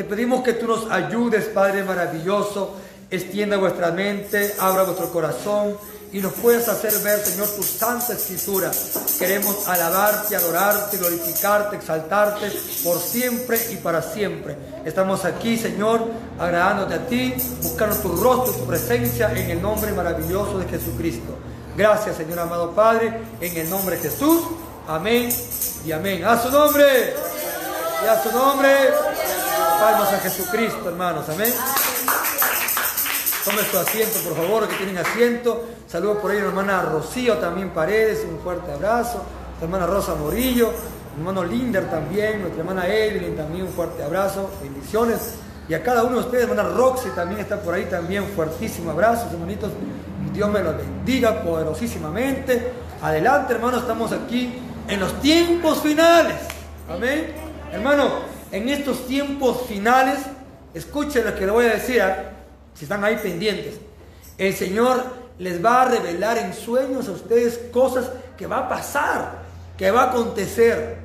Te pedimos que tú nos ayudes, Padre maravilloso. Extienda vuestra mente, abra vuestro corazón y nos puedes hacer ver, Señor, tu santa escritura. Queremos alabarte, adorarte, glorificarte, exaltarte por siempre y para siempre. Estamos aquí, Señor, agradándote a ti, buscando tu rostro, tu presencia en el nombre maravilloso de Jesucristo. Gracias, Señor amado Padre, en el nombre de Jesús. Amén y amén. A su nombre. Y a su nombre. Palmas a Jesucristo, hermanos. Amén. Tomen su asiento, por favor, que tienen asiento. Saludos por ahí a la hermana Rocío también Paredes, un fuerte abrazo. La hermana Rosa Morillo, hermano Linder también, nuestra hermana Evelyn también un fuerte abrazo, bendiciones. Y a cada uno de ustedes, hermana Roxy también está por ahí también, fuertísimo abrazo, hermanitos. Dios me los bendiga poderosísimamente. Adelante, hermano, estamos aquí en los tiempos finales. Amén. Hermano, en estos tiempos finales, escuchen lo que le voy a decir. ¿ah? si están ahí pendientes, el Señor les va a revelar en sueños a ustedes cosas que va a pasar, que va a acontecer.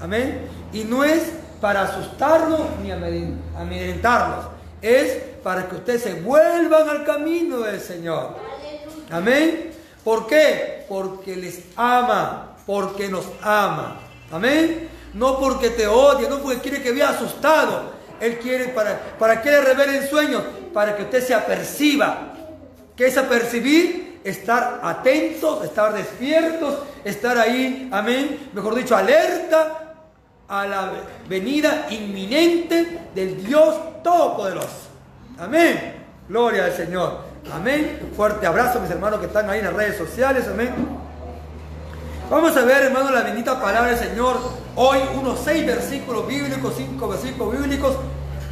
Amén. Y no es para asustarlos ni amedrentarlos, es para que ustedes se vuelvan al camino del Señor. Amén. ¿Por qué? Porque les ama, porque nos ama. Amén. No porque te odia, no porque quiere que vea asustado. Él quiere para, para que le revele en sueños, para que usted se aperciba. ¿Qué es apercibir? Estar atentos, estar despiertos, estar ahí, amén, mejor dicho, alerta a la venida inminente del Dios Todopoderoso. Amén. Gloria al Señor. Amén. Fuerte abrazo mis hermanos que están ahí en las redes sociales. Amén. Vamos a ver, hermano, la bendita palabra del Señor. Hoy unos seis versículos bíblicos, cinco versículos bíblicos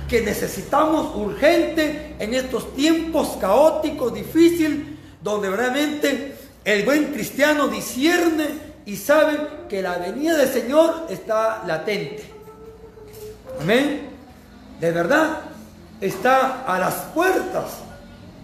que necesitamos urgente en estos tiempos caóticos, difíciles, donde realmente el buen cristiano discierne y sabe que la venida del Señor está latente. Amén. De verdad, está a las puertas.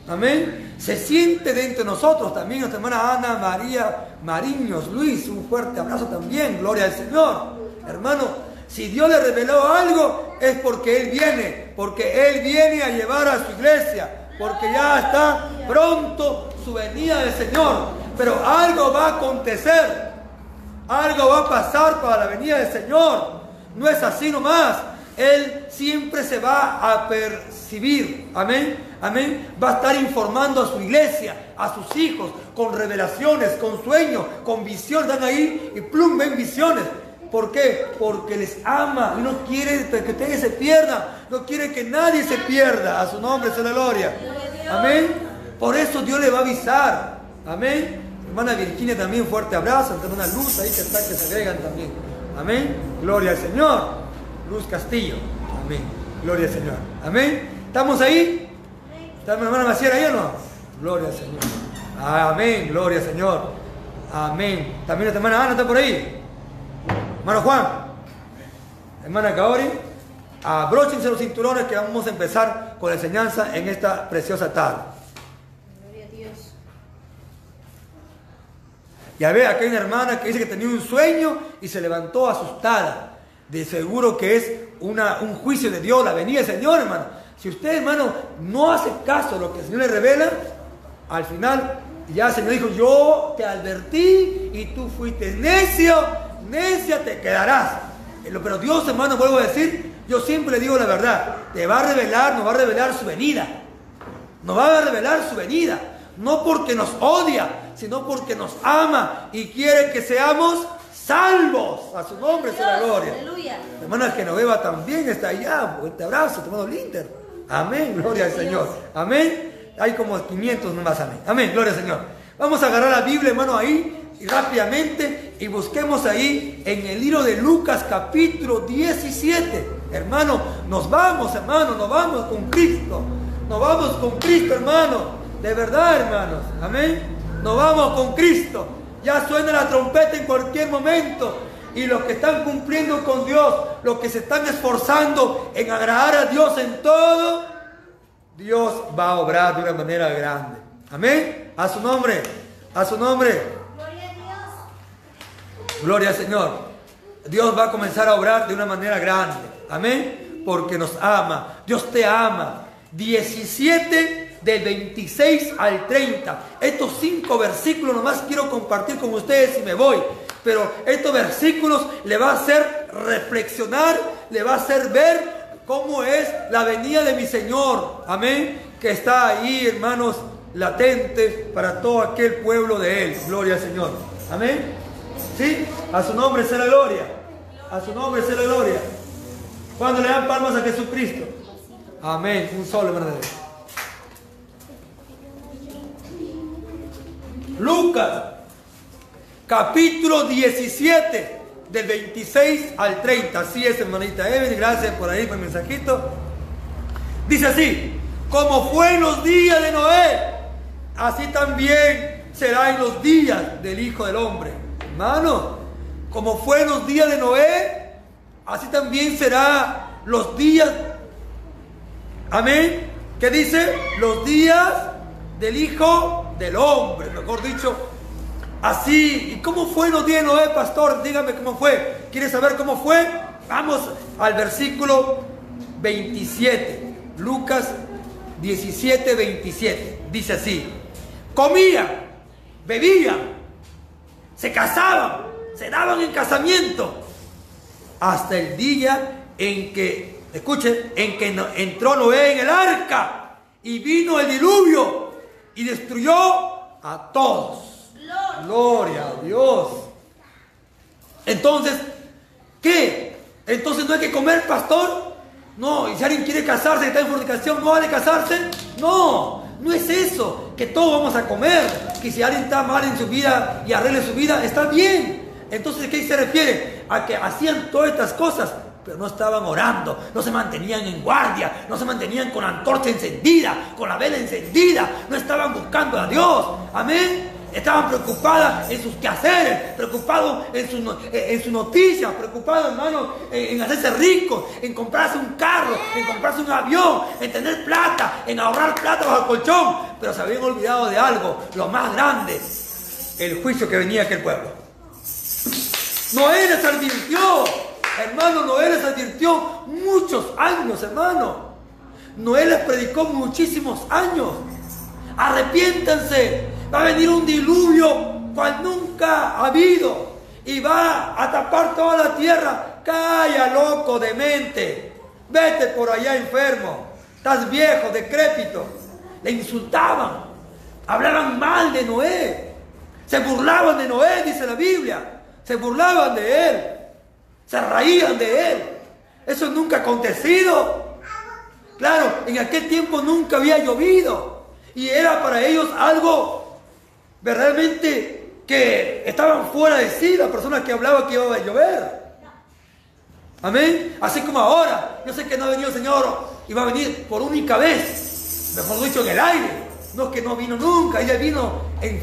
Amén. Se siente dentro de nosotros también nuestra hermana Ana María Mariños Luis. Un fuerte abrazo también. Gloria al Señor. Hermano, si Dios le reveló algo, es porque Él viene. Porque Él viene a llevar a su iglesia. Porque ya está pronto su venida del Señor. Pero algo va a acontecer. Algo va a pasar para la venida del Señor. No es así nomás. Él siempre se va a Amén. Amén. Va a estar informando a su iglesia, a sus hijos, con revelaciones, con sueños, con visiones. Dan ahí y plum, ven visiones. ¿Por qué? Porque les ama y no quiere que ustedes se pierdan. No quiere que nadie se pierda. A su nombre se la gloria. Amén. Por eso Dios le va a avisar. Amén. Hermana Virginia también, fuerte abrazo. Una luz ahí que está, que se agregan también. Amén. Gloria al Señor. Luz Castillo. Amén. Gloria al Señor. Amén. ¿Estamos ahí? ¿Está mi hermana Maciera ahí o no? Gloria al Señor. Amén, gloria al Señor. Amén. También nuestra hermana Ana está por ahí. Hermano Juan. Hermana Kaori. Abróchense los cinturones que vamos a empezar con la enseñanza en esta preciosa tarde. Gloria a Dios. Ya ve, aquí hay una hermana que dice que tenía un sueño y se levantó asustada. De seguro que es una, un juicio de Dios, la venida del Señor, hermano. Si usted, hermano, no hace caso a lo que el Señor le revela, al final ya el Señor dijo, yo te advertí y tú fuiste necio, necia te quedarás. Pero Dios, hermano, vuelvo a decir, yo siempre le digo la verdad, te va a revelar, nos va a revelar su venida. Nos va a revelar su venida. No porque nos odia, sino porque nos ama y quiere que seamos salvos. A su nombre sea la gloria. Aleluya. Hermana Genoveva también está allá. Te abrazo, te mando Linter. Amén, gloria al Señor. Amén. Hay como 500 nomás, amén. Amén, gloria al Señor. Vamos a agarrar la Biblia, hermano, ahí y rápidamente y busquemos ahí en el libro de Lucas capítulo 17. Hermano, nos vamos, hermano, nos vamos con Cristo. Nos vamos con Cristo, hermano. De verdad, hermanos. Amén. Nos vamos con Cristo. Ya suena la trompeta en cualquier momento. Y los que están cumpliendo con Dios, los que se están esforzando en agradar a Dios en todo, Dios va a obrar de una manera grande. Amén. A su nombre. A su nombre. Gloria a Dios. Gloria al Señor. Dios va a comenzar a obrar de una manera grande. Amén. porque nos ama. Dios te ama. 17 del 26 al 30. Estos cinco versículos nomás quiero compartir con ustedes y me voy. Pero estos versículos le va a hacer reflexionar, le va a hacer ver cómo es la venida de mi Señor. Amén. Que está ahí, hermanos, latente para todo aquel pueblo de Él. Gloria al Señor. Amén. ¿Sí? A su nombre sea la gloria. A su nombre sea la gloria. Cuando le dan palmas a Jesucristo. Amén. Un solo verdadero. Lucas, capítulo 17, del 26 al 30. Así es, hermanita Evelyn. Gracias por ahí, por el mensajito. Dice así: Como fue en los días de Noé, así también será en los días del Hijo del Hombre. Hermano, como fue en los días de Noé, así también será los días. Amén. ¿Qué dice? Los días del Hijo del Hombre, mejor dicho. Así, ¿y cómo fue los días de Noé, pastor? Dígame cómo fue. ¿Quieres saber cómo fue? Vamos al versículo 27. Lucas 17, 27. Dice así. Comían, bebían, se casaban, se daban en casamiento. Hasta el día en que, escuchen, en que entró Noé en el arca y vino el diluvio y destruyó a todos. Gloria a Dios. Entonces, ¿qué? Entonces no hay que comer, pastor. No, y si alguien quiere casarse y está en fornicación, ¿no ha de casarse? No, no es eso, que todos vamos a comer, que si alguien está mal en su vida y arregle su vida, está bien. Entonces, ¿qué se refiere? A que hacían todas estas cosas, pero no estaban orando, no se mantenían en guardia, no se mantenían con la antorcha encendida, con la vela encendida, no estaban buscando a Dios. Amén. Estaban preocupadas en sus quehaceres, preocupados en sus en su noticias, preocupados, hermano, en, hacerse ricos, en comprarse un carro, en comprarse un avión, en tener plata, en ahorrar plata bajo el colchón. Pero se habían olvidado de algo, lo más grande, el juicio que venía aquel pueblo. Noé les advirtió, hermano, Noé les advirtió muchos años, hermano. Noé les predicó muchísimos años. Arrepiéntanse, va a venir un diluvio cual nunca ha habido y va a tapar toda la tierra. Calla, loco, demente. Vete por allá enfermo. Estás viejo, decrépito. Le insultaban. Hablaban mal de Noé. Se burlaban de Noé, dice la Biblia. Se burlaban de él. Se reían de él. Eso nunca ha acontecido. Claro, en aquel tiempo nunca había llovido. Y era para ellos algo verdaderamente que estaban fuera de sí las personas que hablaban que iba a llover. Amén. Así como ahora, yo sé que no ha venido el Señor y va a venir por única vez, mejor dicho, en el aire. No es que no vino nunca, ella vino en,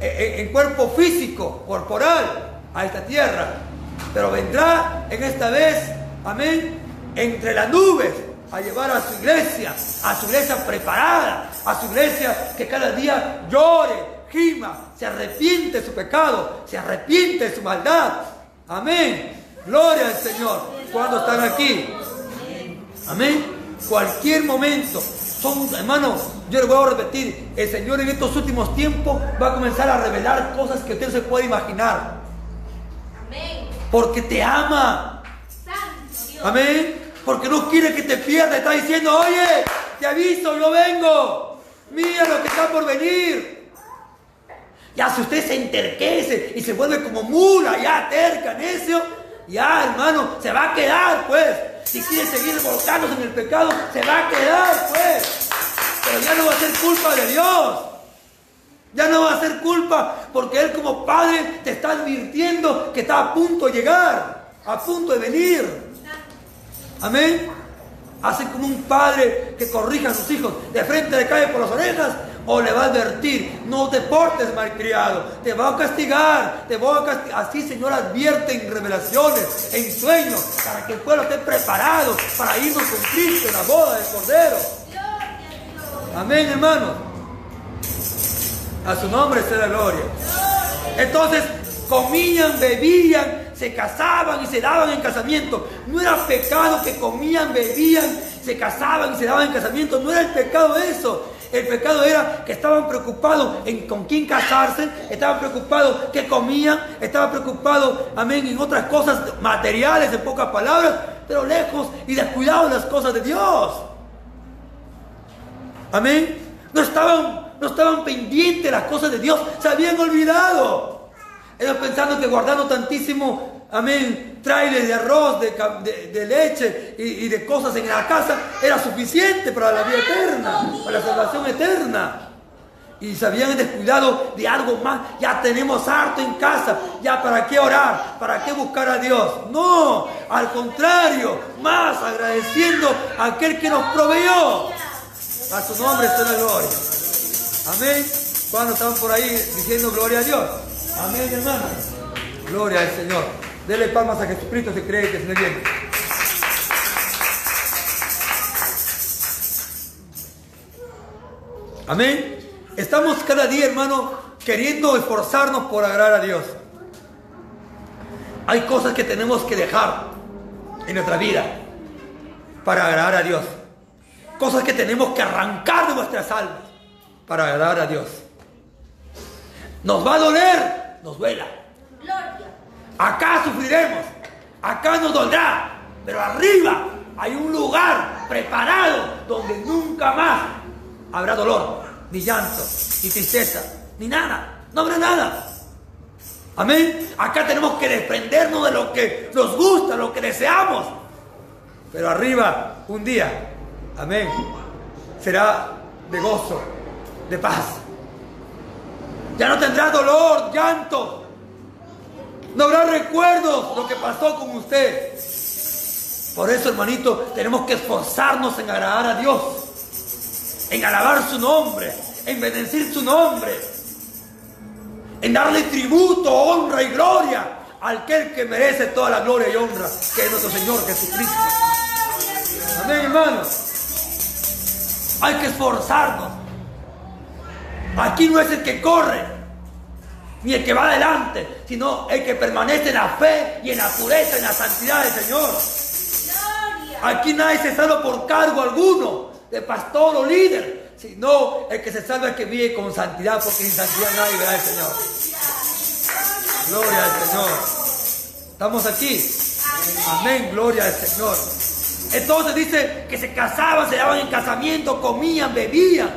en, en cuerpo físico, corporal, a esta tierra. Pero vendrá en esta vez, amén, entre las nubes a llevar a su iglesia, a su iglesia preparada, a su iglesia que cada día llore, se arrepiente de su pecado, se arrepiente de su maldad. Amén. Gloria al Señor. Cuando están aquí. Amén. Cualquier momento. Son, hermanos, yo les voy a repetir, el Señor en estos últimos tiempos va a comenzar a revelar cosas que usted no se puede imaginar. Amén. Porque te ama. Amén. Porque no quiere que te pierdas. Está diciendo, oye, te aviso, yo vengo. Mira lo que está por venir. Ya si usted se enterquece y se vuelve como mula, ya terca, necio, ya hermano, se va a quedar pues. Si quiere seguir volcándose en el pecado, se va a quedar pues. Pero ya no va a ser culpa de Dios. Ya no va a ser culpa porque Él como Padre te está advirtiendo que está a punto de llegar, a punto de venir. Amén. Así como un padre que corrija a sus hijos, de frente le cae por las orejas o le va a advertir, no te portes malcriado, te va a castigar, te voy a castigar. Así Señor advierte en revelaciones, en sueños, para que el pueblo esté preparado para irnos con Cristo en la boda del Cordero. Amén, hermano. A su nombre sea la gloria. Entonces, comían, bebían, se casaban y se daban en casamiento. No era pecado que comían, bebían, se casaban y se daban en casamiento. No era el pecado eso. El pecado era que estaban preocupados en con quién casarse, estaban preocupados qué comían, estaban preocupados, amén, en otras cosas materiales, en pocas palabras, pero lejos y descuidados de las cosas de Dios. Amén. No estaban, no estaban pendientes las cosas de Dios, se habían olvidado. Ellos pensando que guardando tantísimo, amén, trailers de arroz, de, leche y, de cosas en la casa era suficiente para la vida eterna, para la salvación eterna. Y se habían descuidado de algo más. Ya tenemos harto en casa. Ya para qué orar, para qué buscar a Dios. No, al contrario, más agradeciendo a aquel que nos proveyó. A su nombre está la gloria. Amén. Cuando estaban por ahí diciendo gloria a Dios. Amén, hermano. Gloria al Señor. Dele palmas a Jesucristo si cree que se le viene. Amén. Estamos cada día, hermano, queriendo esforzarnos por agradar a Dios. Hay cosas que tenemos que dejar en nuestra vida para agradar a Dios. Cosas que tenemos que arrancar de nuestras almas para agradar a Dios. Nos va a doler, nos duela. Acá sufriremos, acá nos dolerá, pero arriba hay un lugar preparado donde nunca más habrá dolor, ni llanto, ni tristeza, ni nada. No habrá nada. Amén. Acá tenemos que desprendernos de lo que nos gusta, lo que deseamos. Pero arriba, un día, Amén. Será de gozo, de paz. Ya no tendrá dolor, llanto. No habrá recuerdos lo que pasó con usted. Por eso, hermanito, tenemos que esforzarnos en agradar a Dios, en alabar su nombre, en bendecir su nombre, en darle tributo, honra y gloria al aquel que merece toda la gloria y honra, que es nuestro Señor Jesucristo. Amén, hermanos. Hay que esforzarnos. Aquí no es el que corre, ni el que va adelante, sino el que permanece en la fe y en la pureza, en la santidad del Señor. Aquí nadie se salva por cargo alguno, de pastor o líder, sino el que se salva es el que vive con santidad, porque sin santidad nadie verá al Señor. Gloria al Señor. ¿Estamos aquí? Amén, gloria al Señor. Entonces dice que se casaban, se daban en casamiento, comían, bebían.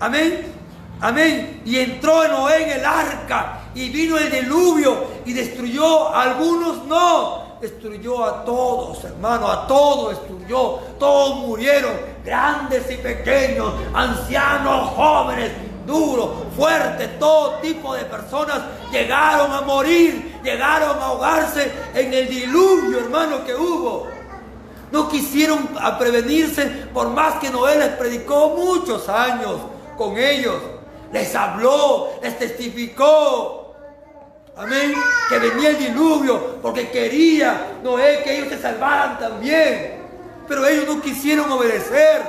Amén. Amén. Y entró Noé en el arca y vino el diluvio y destruyó a algunos, no. Destruyó a todos, hermano, a todos destruyó. Todos murieron, grandes y pequeños, ancianos, jóvenes, duros, fuertes, todo tipo de personas llegaron a morir, llegaron a ahogarse en el diluvio, hermano, que hubo. No quisieron prevenirse por más que Noé les predicó muchos años con ellos. Les habló, les testificó. Amén. Que venía el diluvio porque quería Noé que ellos se salvaran también. Pero ellos no quisieron obedecer.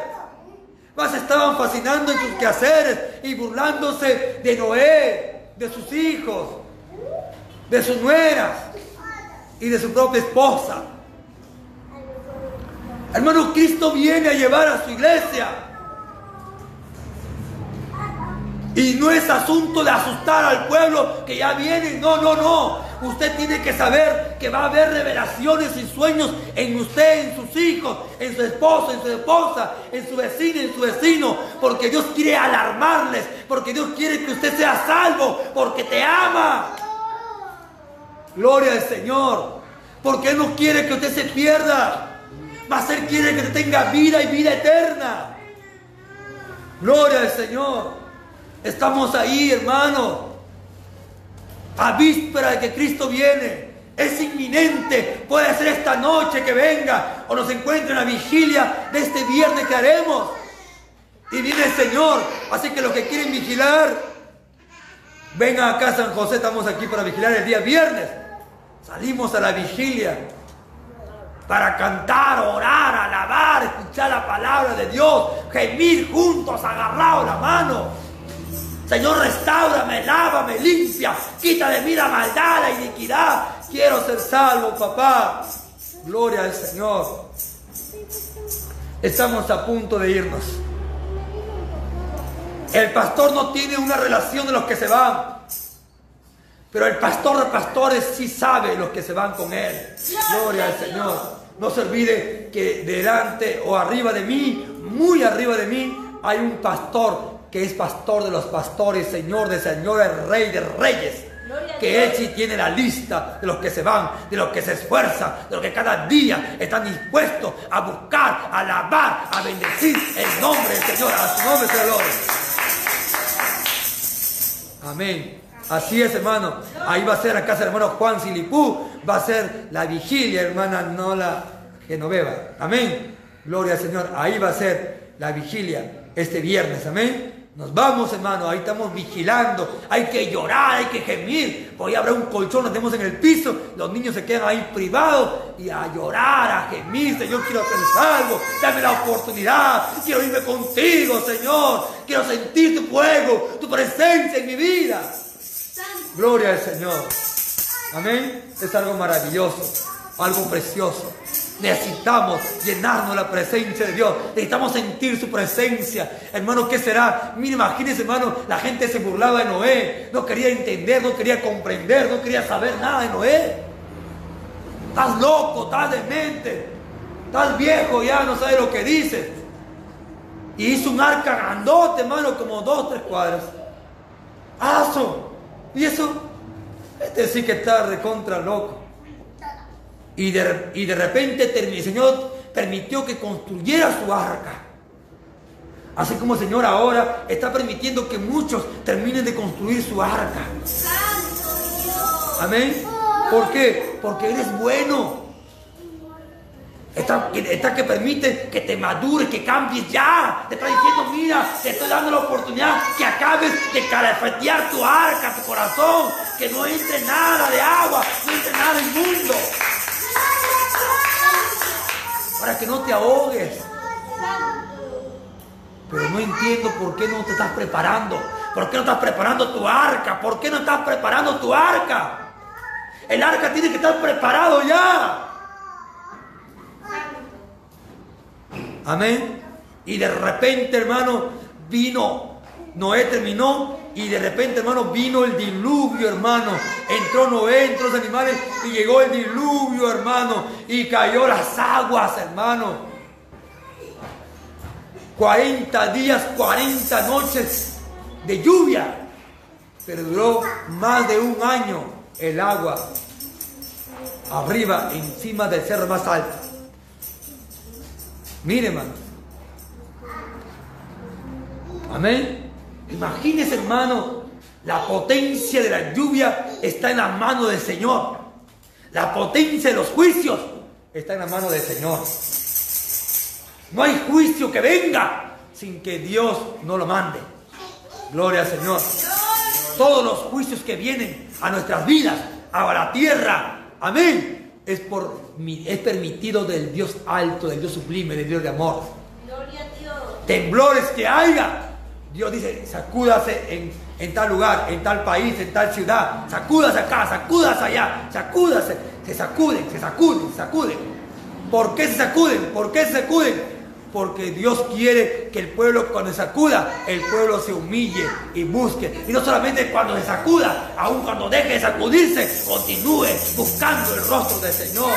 Más estaban fascinando en sus quehaceres y burlándose de Noé, de sus hijos, de sus nueras y de su propia esposa. Hermano, Cristo viene a llevar a su iglesia. Y no es asunto de asustar al pueblo que ya viene. No, no, no. Usted tiene que saber que va a haber revelaciones y sueños en usted, en sus hijos, en su esposo, en su esposa, en su vecino, en su vecino. Porque Dios quiere alarmarles. Porque Dios quiere que usted sea salvo. Porque te ama. Gloria al Señor. Porque Él no quiere que usted se pierda. Mas Él quiere que tenga vida y vida eterna. Gloria al Señor. Estamos ahí, hermano. A víspera de que Cristo viene. Es inminente. Puede ser esta noche que venga o nos encuentre en la vigilia de este viernes que haremos. Y viene el Señor. Así que los que quieren vigilar, vengan acá San José. Estamos aquí para vigilar el día viernes. Salimos a la vigilia para cantar, orar, alabar, escuchar la palabra de Dios, gemir juntos, agarrados la mano. Señor, restaurame, lávame, limpia, quita de mí la maldad, la iniquidad. Quiero ser salvo, papá. Gloria al Señor. Estamos a punto de irnos. El pastor no tiene una relación de los que se van. Pero el pastor de pastores sí sabe los que se van con él. Gloria al Señor. No se olvide que delante o arriba de mí, muy arriba de mí, hay un pastor que es pastor de los pastores, Señor de señores, Rey de reyes. Que Él sí tiene la lista de los que se van, de los que se esfuerzan, de los que cada día están dispuestos a buscar, a alabar, a bendecir el nombre del Señor, a su nombre gloria. Amén. Así es, hermano. Ahí va a ser la casa del hermano Juan Silipú. Va a ser la vigilia, hermana Nola Genoveva. Amén. Gloria al Señor. Ahí va a ser la vigilia este viernes. Amén. Nos vamos, hermano, ahí estamos vigilando. Hay que llorar, hay que gemir. Hoy habrá un colchón, nos tenemos en el piso. Los niños se quedan ahí privados y a llorar, a gemir. Señor, quiero hacer algo. Dame la oportunidad. Quiero irme contigo, Señor. Quiero sentir tu fuego, tu presencia en mi vida. Gloria al Señor. Amén. Es algo maravilloso, algo precioso. Necesitamos llenarnos la presencia de Dios. Necesitamos sentir su presencia. Hermano, ¿qué será? Mira, imagínense, hermano, la gente se burlaba de Noé. No quería entender, no quería comprender, no quería saber nada de Noé. Estás loco, estás demente. Estás viejo ya, no sabes lo que dices. Y hizo un arca grandote, hermano, como dos, tres cuadras. ¡Aso! Y eso, este sí que está recontra loco. Y de, y de repente el Señor permitió que construyera su arca. Así como el Señor ahora está permitiendo que muchos terminen de construir su arca. Amén. ¿Por qué? Porque eres bueno. Está, que permite que te madures, que cambies ya. Te está diciendo, mira, te estoy dando la oportunidad que acabes de calafetear tu arca, tu corazón. Que no entre nada de agua, no entre nada del mundo para que no te ahogues. Pero no entiendo por qué no te estás preparando. ¿Por qué no estás preparando tu arca? ¿Por qué no estás preparando tu arca? El arca tiene que estar preparado ya. Amén. Y de repente, hermano, vino. Noé terminó y de repente, hermano, vino el diluvio, hermano. Entró Noé, entró los animales y llegó el diluvio, hermano. Y cayó las aguas, hermano. 40 días, 40 noches de lluvia. Pero duró más de un año el agua arriba, encima del cerro más alto. Mire, hermano. Amén. Imagínese, hermano, la potencia de la lluvia está en la mano del Señor. La potencia de los juicios está en la mano del Señor. No hay juicio que venga sin que Dios no lo mande. Gloria al Señor. Todos los juicios que vienen a nuestras vidas, a la tierra, amén, es, por, es permitido del Dios alto, del Dios sublime, del Dios de amor. Gloria a Dios. Temblores que haya, Dios dice, sacúdase en, tal lugar, en tal país, en tal ciudad, sacúdase acá, sacúdase allá, sacúdase, se sacuden, se sacuden, se sacuden. ¿Por qué se sacuden? ¿Por qué se sacuden? Porque Dios quiere que el pueblo cuando se sacuda, el pueblo se humille y busque. Y no solamente cuando se sacuda, aun cuando deje de sacudirse, continúe buscando el rostro del Señor.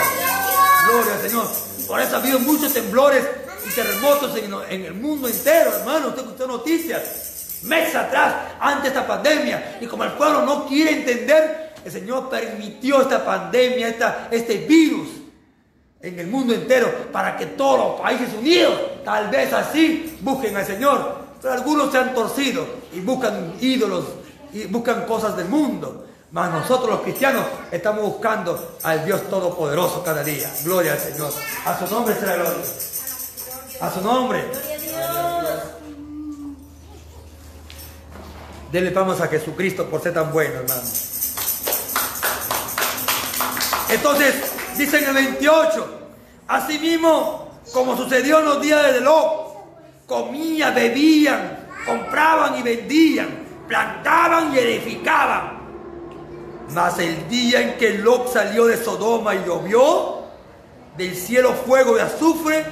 Gloria al Señor. Por eso ha habido muchos temblores y terremotos en, el mundo entero, hermano. Usted escuchó noticias meses atrás, antes de esta pandemia. Y como el pueblo no quiere entender, el Señor permitió esta pandemia, esta, este virus en el mundo entero para que todos los países unidos, tal vez así, busquen al Señor. Pero algunos se han torcido y buscan ídolos y buscan cosas del mundo. Mas nosotros los cristianos estamos buscando al Dios Todopoderoso cada día. Gloria al Señor. A su nombre será gloria. A su nombre. Denle palmas a Jesucristo por ser tan bueno, hermano. Entonces, dice en el 28, asimismo, como sucedió en los días de Lot, comían, bebían, compraban y vendían, plantaban y edificaban. Mas el día en que Lot salió de Sodoma y llovió, del cielo fuego y azufre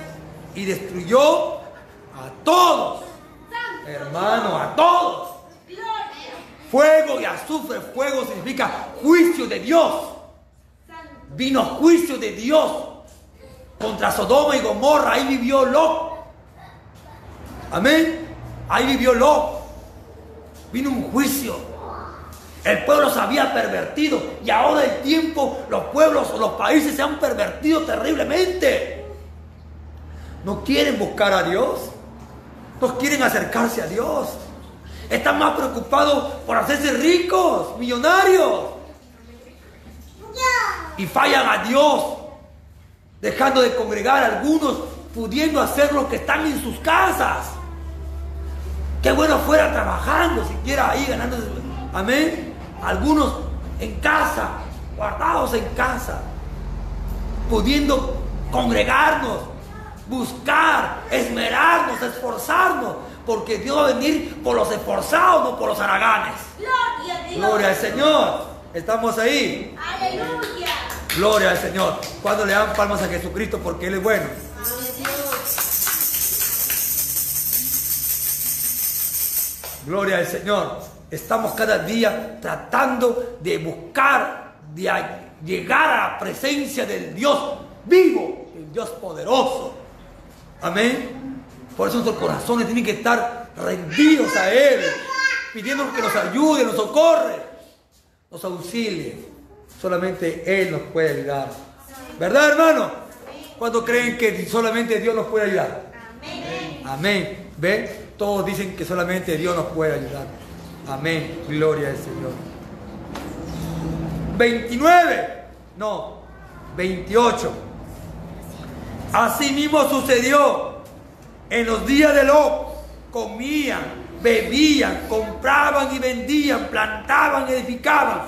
y destruyó a todos. Hermano, a todos. Fuego y azufre. Fuego significa juicio de Dios. Vino juicio de Dios contra Sodoma y Gomorra. Ahí vivió Lot. Amén. Ahí vivió Lot. Vino un juicio. El pueblo se había pervertido y ahora el tiempo, los pueblos o los países se han pervertido terriblemente. No quieren buscar a Dios. No quieren acercarse a Dios. Están más preocupados por hacerse ricos, millonarios. Y fallan a Dios, dejando de congregar a algunos, pudiendo hacer lo que están en sus casas. Qué bueno fuera trabajando, siquiera ahí ganando. Amén. Algunos en casa, guardados en casa, pudiendo congregarnos, buscar, esmerarnos, esforzarnos, porque Dios va a venir por los esforzados, no por los haraganes. Gloria a Dios. Gloria al Señor. Estamos ahí. Aleluya. Gloria al Señor. Cuando le dan palmas a Jesucristo porque Él es bueno. Gloria al Señor. Estamos cada día tratando de buscar, de llegar a la presencia del Dios vivo, el Dios poderoso. Amén. Por eso nuestros corazones tienen que estar rendidos a Él, pidiendo que nos ayude, nos socorre, nos auxilie. Solamente Él nos puede ayudar. ¿Verdad, hermano? ¿Cuántos creen que solamente Dios nos puede ayudar? Amén. Amén. ¿Ven? Todos dicen que solamente Dios nos puede ayudar. Amén. Gloria al Señor. 29. No. 28. Así mismo sucedió en los días de Lot. Comían, bebían, compraban y vendían, plantaban edificaban.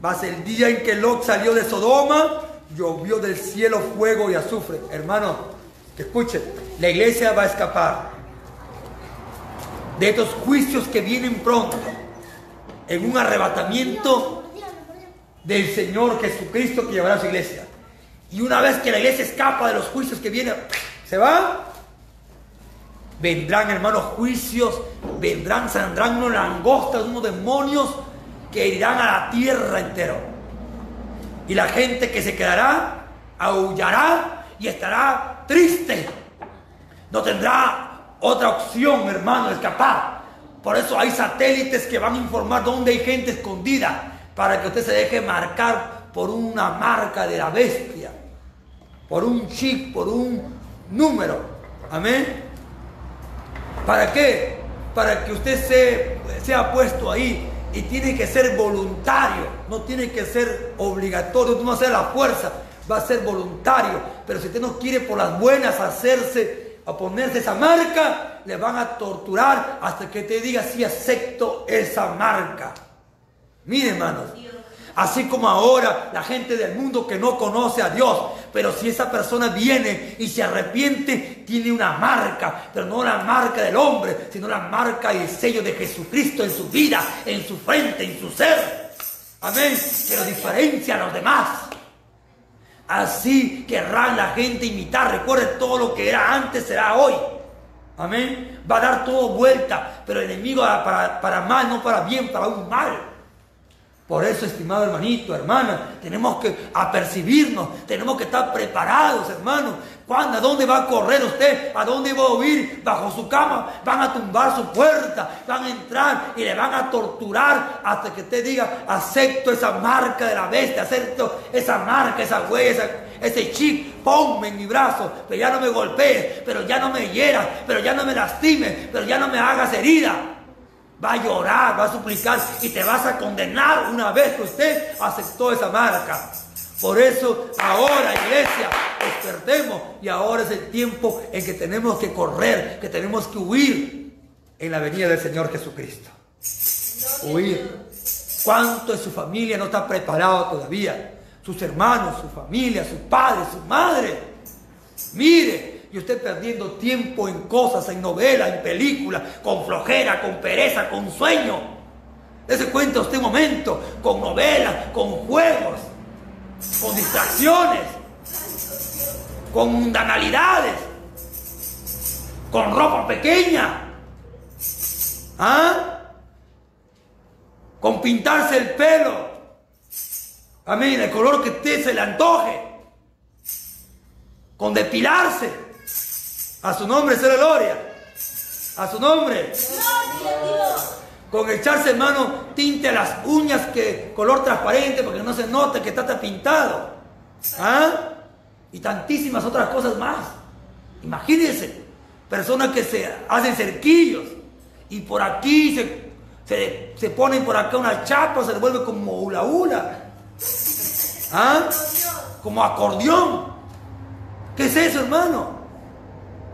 Mas el día en que Lot salió de Sodoma, llovió del cielo fuego y azufre. Hermano, escuchen, la iglesia va a escapar de estos juicios que vienen pronto en un arrebatamiento del Señor Jesucristo que llevará a su iglesia. Y una vez que la iglesia escapa de los juicios que vienen, se va. Vendrán, hermanos, juicios, vendrán, saldrán unos langostas, unos demonios que irán a la tierra entero. Y la gente que se quedará, aullará y estará triste. No tendrá otra opción, hermano, escapar. Por eso hay satélites que van a informar dónde hay gente escondida para que usted se deje marcar por una marca de la bestia, por un chip, por un número. Amén. ¿Para qué? Para que usted se, sea puesto ahí y tiene que ser voluntario, no tiene que ser obligatorio, no va a ser la fuerza, va a ser voluntario. Pero si usted no quiere por las buenas hacerse, a ponerse esa marca, le van a torturar hasta que te diga si acepto esa marca. Mire, hermanos, así como ahora la gente del mundo que no conoce a Dios, pero si esa persona viene y se arrepiente, tiene una marca, pero no la marca del hombre, sino la marca y el sello de Jesucristo en su vida, en su frente, en su ser. Amén. Que lo diferencia a los demás. Así querrán la gente imitar. Recuerde todo lo que era antes será hoy. Amén. Va a dar todo vuelta, pero el enemigo para, para mal, no para bien, para un mal. Por eso, estimado hermanito, hermana, tenemos que apercibirnos, tenemos que estar preparados, hermano. ¿Cuándo? ¿A dónde va a correr usted? ¿A dónde va a huir? Bajo su cama. Van a tumbar su puerta, van a entrar y le van a torturar hasta que usted diga, acepto esa marca de la bestia, acepto esa marca, esa huella, ese chip, ponme en mi brazo, pero ya no me golpees, pero ya no me hieras, pero ya no me lastimes, pero ya no me hagas herida. Va a llorar, va a suplicar y te vas a condenar una vez que usted aceptó esa marca. Por eso ahora, iglesia, despertemos y ahora es el tiempo en que tenemos que correr, que tenemos que huir en la venida del Señor Jesucristo. Huir. ¿Cuánto de su familia no está preparado todavía? Sus hermanos, su familia, sus padres, su madre. Mire, y usted perdiendo tiempo en cosas, en novelas, en películas, con flojera, con pereza, con sueño. Dese cuenta usted un momento, con novelas, con juegos, con distracciones. con mundanalidades, con ropa pequeña, ¿ah? con pintarse el pelo, amén, el color que usted se le antoje, con depilarse, a su nombre sea la gloria, a su nombre, con echarse hermano tinte a las uñas que color transparente porque no se note que está pintado, ¿ah? y tantísimas otras cosas más. Imagínense, personas que se hacen cerquillos y por aquí se, se, se ponen por acá una chapa, se le vuelve como hula hula, ¿ah? como acordeón. ¿Qué es eso, hermano?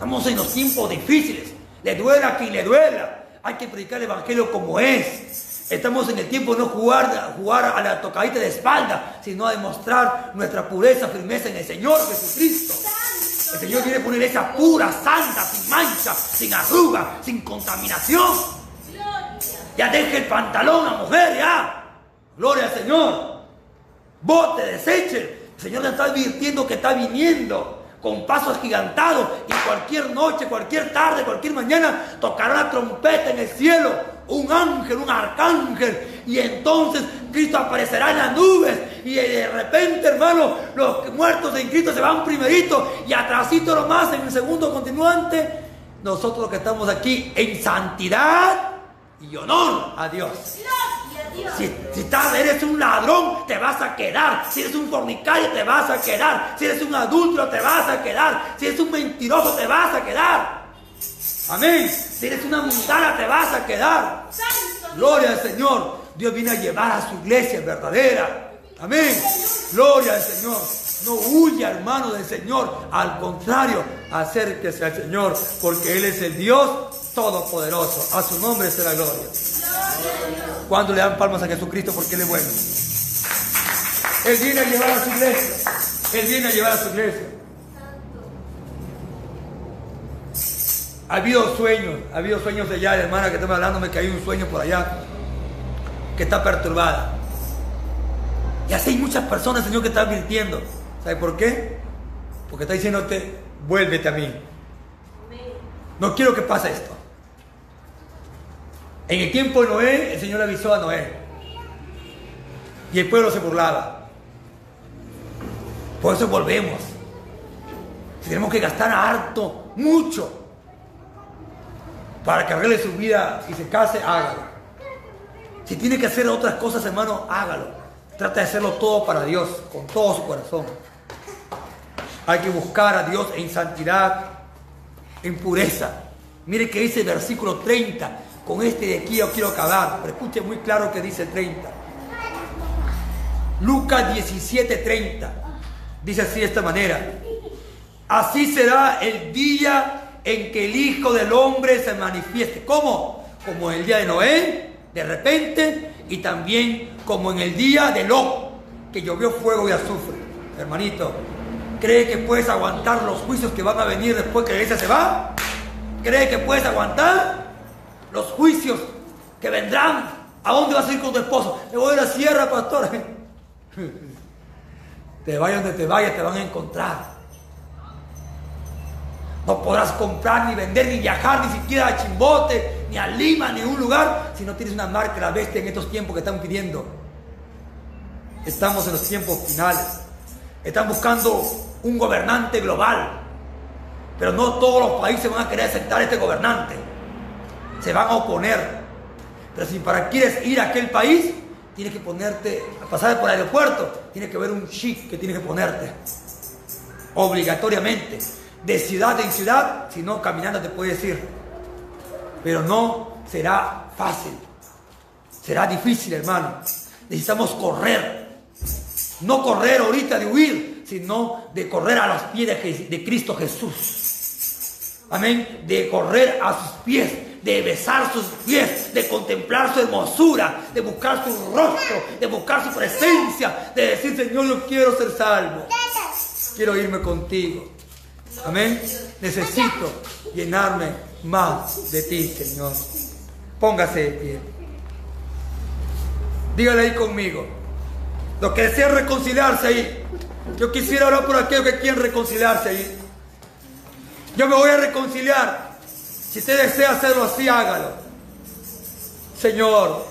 Estamos en los tiempos difíciles. Le duela a quien le duela. Hay que predicar el evangelio como es. Estamos en el tiempo de no jugar, jugar a la tocadita de espalda, sino a demostrar nuestra pureza, firmeza en el Señor Jesucristo. El Señor quiere poner esa pura, santa, sin mancha, sin arruga, sin contaminación. Ya deje el pantalón a mujer, ya. Gloria al Señor. Bote, deseche. El Señor le está advirtiendo que está viniendo con pasos gigantados y cualquier noche, cualquier tarde, cualquier mañana tocará la trompeta en el cielo. Un ángel, un arcángel. Y entonces Cristo aparecerá en las nubes. Y de repente, hermano, los muertos en Cristo se van primerito y atrasito nomás en el segundo continuante. Nosotros que estamos aquí en santidad y honor a Dios. Si, estás- eres un ladrón, te vas a quedar. Si eres un fornicario, te vas a quedar. Si eres un adúltero, te vas a quedar. Si eres un mentiroso, te vas a quedar. Amén. Si eres una mundana, te vas a quedar. Gloria al Señor. Dios viene a llevar a su iglesia verdadera. Amén. Gloria al Señor. No huya, hermano del Señor. Al contrario, acérquese al Señor, porque Él es el Dios Todopoderoso. A su nombre será gloria. Cuando le dan palmas a Jesucristo porque Él es bueno. Él viene a llevar a su iglesia. Él viene a llevar a su iglesia. Ha habido sueños, ha habido sueños de allá, hermana, que estamos hablando, me caí un sueño por allá que está perturbada. Y así hay muchas personas, Señor, que están advirtiendo. ¿Sabe por qué? Porque está diciéndote, vuélvete a mí. No quiero que pase esto. En el tiempo de Noé, el Señor avisó a Noé. Y el pueblo se burlaba. Por eso volvemos. Si tenemos que gastar harto, mucho, para que arregle su vida y se case, hágalo. Si tiene que hacer otras cosas, hermano, hágalo. Trata de hacerlo todo para Dios, con todo su corazón. Hay que buscar a Dios en santidad, en pureza. Mire que dice el versículo 30. Con este de aquí yo quiero acabar, pero escuche muy claro que dice el 30. Lucas 17, 30. Dice así de esta manera. Así será el día en que el Hijo del Hombre se manifieste. ¿Cómo? Como en el día de Noé, de repente, y también como en el día de Lot, que llovió fuego y azufre. Hermanito, ¿cree que puedes aguantar los juicios que van a venir después que la iglesia se va? ¿Cree que puedes aguantar los juicios que vendrán? ¿A dónde vas a ir con tu esposo? Me voy a la sierra, pastor. Te vayas donde te vayas, te van a encontrar. No podrás comprar, ni vender, ni viajar, ni siquiera a Chimbote, ni a Lima, ni a un lugar, si no tienes una marca la bestia en estos tiempos que están pidiendo. Estamos en los tiempos finales. Están buscando un gobernante global. Pero no todos los países van a querer aceptar este gobernante. Se van a oponer. Pero si para quieres ir a aquel país, tienes que ponerte, a pasar por el aeropuerto, tienes que ver un chip que tienes que ponerte. Obligatoriamente. De ciudad en ciudad, si no caminando te puedes ir. Pero no será fácil. Será difícil, hermano. Necesitamos correr. No correr ahorita de huir, sino de correr a los pies de, de Cristo Jesús. Amén. De correr a sus pies, de besar sus pies, de contemplar su hermosura, de buscar su rostro, de buscar su presencia, de decir, Señor, yo quiero ser salvo. Quiero irme contigo. Amén. Necesito llenarme más de ti, Señor. Póngase de pie. Dígale ahí conmigo. Los que desean reconciliarse ahí, Yo quisiera orar por aquellos que quieren reconciliarse ahí. Yo me voy a reconciliar. Si usted desea hacerlo así, hágalo. Señor,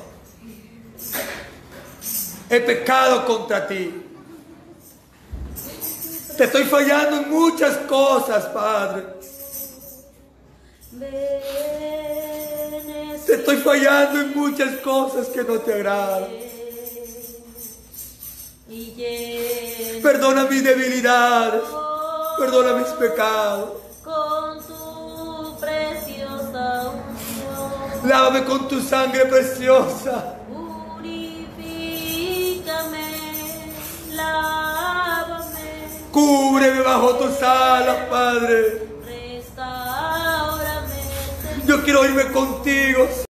he pecado contra ti. Te estoy fallando en muchas cosas, Padre. Te estoy fallando en muchas cosas que no te agradan. Perdona mis debilidades. Perdona mis pecados. Lávame con tu sangre preciosa. Purifícame, lávame, Cúbreme bajo tus alas, Padre. Yo quiero irme contigo,